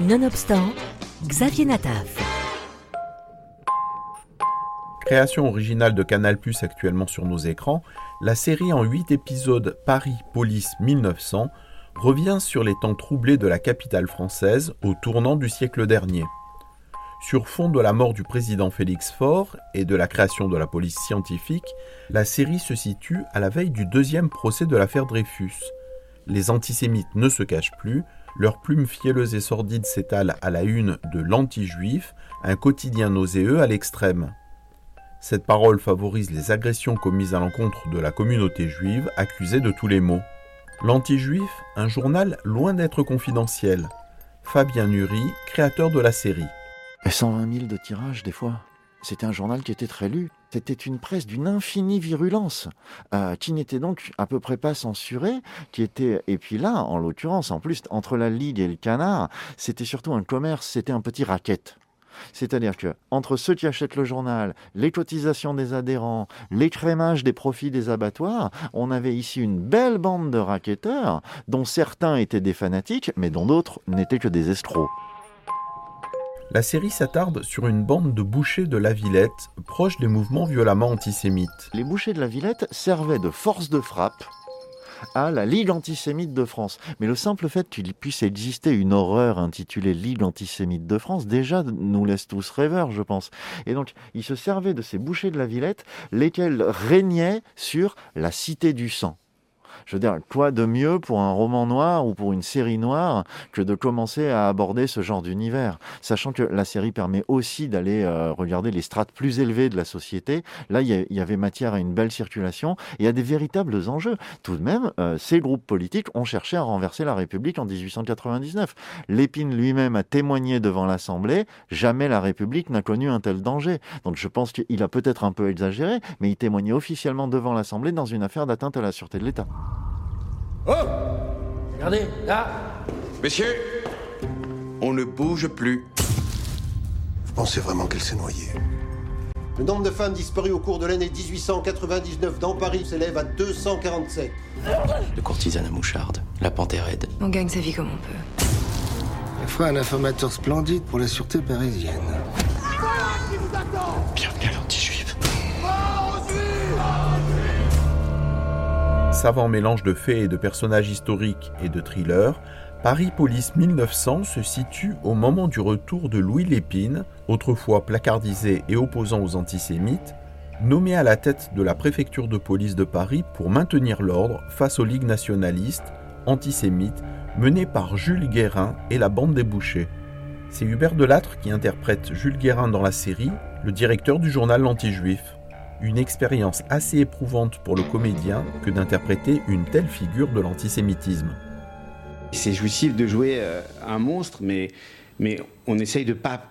Nonobstant, Xavier Nataf. Création originale de Canal actuellement sur nos écrans, la série en 8 épisodes Paris Police 1900 revient sur les temps troublés de la capitale française au tournant du siècle dernier. Sur fond de la mort du président Félix Faure et de la création de la police scientifique, la série se situe à la veille du deuxième procès de l'affaire Dreyfus. Les antisémites ne se cachent plus, leur plume fielleuse et sordide s'étale à la une de l'anti-juif, un quotidien nauséeux à l'extrême. Cette parole favorise les agressions commises à l'encontre de la communauté juive, accusée de tous les maux. L'anti-juif, un journal loin d'être confidentiel. Fabien Nury, créateur de la série. 120 000 de tirages des fois. C'était un journal qui était très lu. C'était une presse d'une infinie virulence, euh, qui n'était donc à peu près pas censurée, qui était et puis là, en l'occurrence, en plus entre la Ligue et le Canard, c'était surtout un commerce, c'était un petit racket. C'est-à-dire que entre ceux qui achètent le journal, les cotisations des adhérents, l'écrémage des profits des abattoirs, on avait ici une belle bande de racketteurs, dont certains étaient des fanatiques, mais dont d'autres n'étaient que des escrocs. La série s'attarde sur une bande de bouchers de la Villette, proche des mouvements violemment antisémites. Les bouchers de la Villette servaient de force de frappe à la Ligue antisémite de France. Mais le simple fait qu'il puisse exister une horreur intitulée Ligue antisémite de France, déjà nous laisse tous rêveurs, je pense. Et donc, il se servait de ces bouchers de la Villette, lesquels régnaient sur la cité du sang je veux dire, quoi de mieux pour un roman noir ou pour une série noire que de commencer à aborder ce genre d'univers, sachant que la série permet aussi d'aller euh, regarder les strates plus élevées de la société. Là, il y, avait matière à une belle circulation et à des véritables enjeux. Tout de même, euh, ces groupes politiques ont cherché à renverser la République en 1899. Lépine lui-même a témoigné devant l'Assemblée, jamais la République n'a connu un tel danger. Donc je pense qu'il a peut-être un peu exagéré, mais il témoignait officiellement devant l'Assemblée dans une affaire d'atteinte à la sûreté de l'État. Oh Regardez, là Messieurs, on ne bouge plus. Vous pensez vraiment qu'elle s'est noyée? Le nombre de femmes disparues au cours de l'année 1899 dans Paris s'élève à 247. Le courtisane à moucharde, la panthère aide. On gagne sa vie comme on peut. Il faut un informateur splendide pour la sûreté parisienne. Bienvenue à l'anti-juif. Savant mélange de faits et de personnages historiques et de thrillers, Paris Police 1900 se situe au moment du retour de Louis Lépine, autrefois placardisé et opposant aux antisémites, nommé à la tête de la préfecture de police de Paris pour maintenir l'ordre face aux ligues nationalistes, antisémites, menées par Jules Guérin et la bande des bouchers. C'est Hubert Delattre qui interprète Jules Guérin dans la série, le directeur du journal L'Anti-Juif une expérience assez éprouvante pour le comédien que d'interpréter une telle figure de l'antisémitisme. C'est jouissif de jouer euh, un monstre, mais, mais on essaye de pas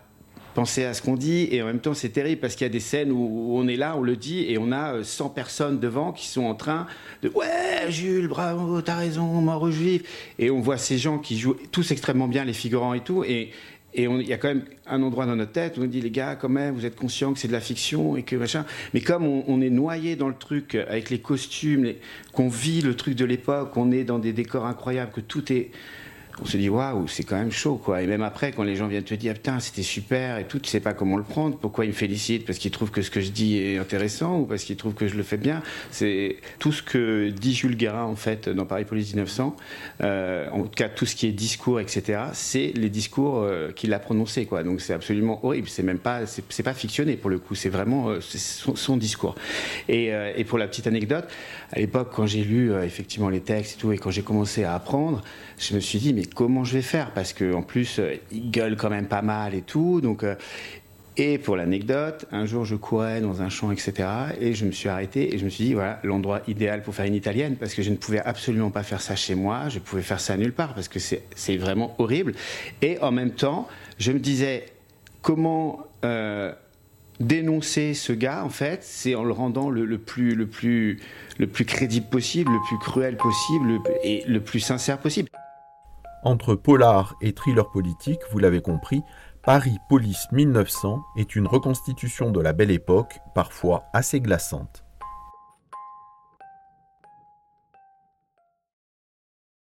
penser à ce qu'on dit et en même temps c'est terrible parce qu'il y a des scènes où on est là, on le dit et on a 100 euh, personnes devant qui sont en train de ouais Jules bravo t'as raison mort aux juifs et on voit ces gens qui jouent tous extrêmement bien les figurants et tout et et il y a quand même un endroit dans notre tête où on dit, les gars, quand même, vous êtes conscients que c'est de la fiction et que machin. Mais comme on, est noyé dans le truc avec les costumes, qu'on vit le truc de l'époque, qu'on est dans des décors incroyables, que tout est on se dit waouh, c'est quand même chaud quoi. Et même après, quand les gens viennent te dire putain, c'était super et tout, tu sais pas comment le prendre. Pourquoi ils me félicitent? Parce qu'ils trouvent que ce que je dis est intéressant ou parce qu'ils trouvent que je le fais bien? C'est tout ce que dit Jules Guérin en fait dans Paris Police 1900. Euh, en tout cas, tout ce qui est discours, etc. C'est les discours euh, qu'il a prononcés quoi. Donc c'est absolument horrible. C'est même pas, c'est pas fictionné pour le coup. C'est vraiment euh, son, discours. Et, et, pour la petite anecdote, à l'époque quand j'ai lu effectivement les textes et tout et quand j'ai commencé à apprendre, je me suis dit mais comment je vais faire? Parce qu'en plus, euh, il gueule quand même pas mal et tout. Donc, euh, et pour l'anecdote, un jour je courais dans un champ, etc. Et je me suis arrêté et je me suis dit, voilà, l'endroit idéal pour faire une italienne, parce que je ne pouvais absolument pas faire ça chez moi, je pouvais faire ça nulle part, parce que c'est vraiment horrible. Et en même temps, je me disais, comment euh, dénoncer ce gars, en fait, c'est en le rendant le, plus, le, plus, le plus crédible possible, le plus cruel possible et le plus sincère possible. Entre polar et thriller politique, vous l'avez compris, Paris Police 1900 est une reconstitution de la belle époque, parfois assez glaçante.